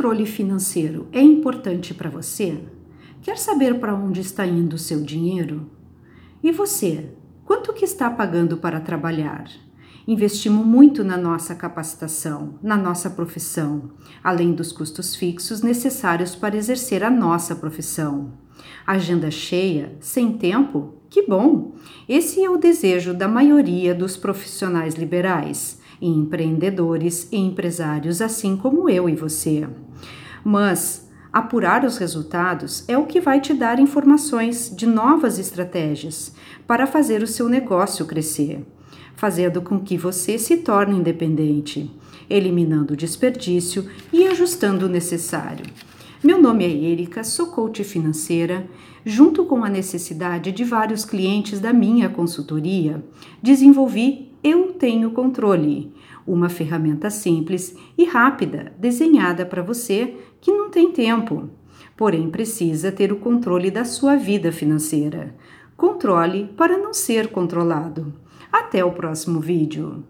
controle financeiro é importante para você? Quer saber para onde está indo o seu dinheiro? E você, quanto que está pagando para trabalhar? Investimos muito na nossa capacitação, na nossa profissão, além dos custos fixos necessários para exercer a nossa profissão. Agenda cheia, sem tempo? Que bom! Esse é o desejo da maioria dos profissionais liberais, empreendedores e empresários, assim como eu e você. Mas apurar os resultados é o que vai te dar informações de novas estratégias para fazer o seu negócio crescer fazendo com que você se torne independente, eliminando o desperdício e ajustando o necessário. Meu nome é Erika, sou coach financeira. Junto com a necessidade de vários clientes da minha consultoria, desenvolvi Eu Tenho Controle, uma ferramenta simples e rápida desenhada para você que não tem tempo, porém precisa ter o controle da sua vida financeira. Controle para não ser controlado. Até o próximo vídeo!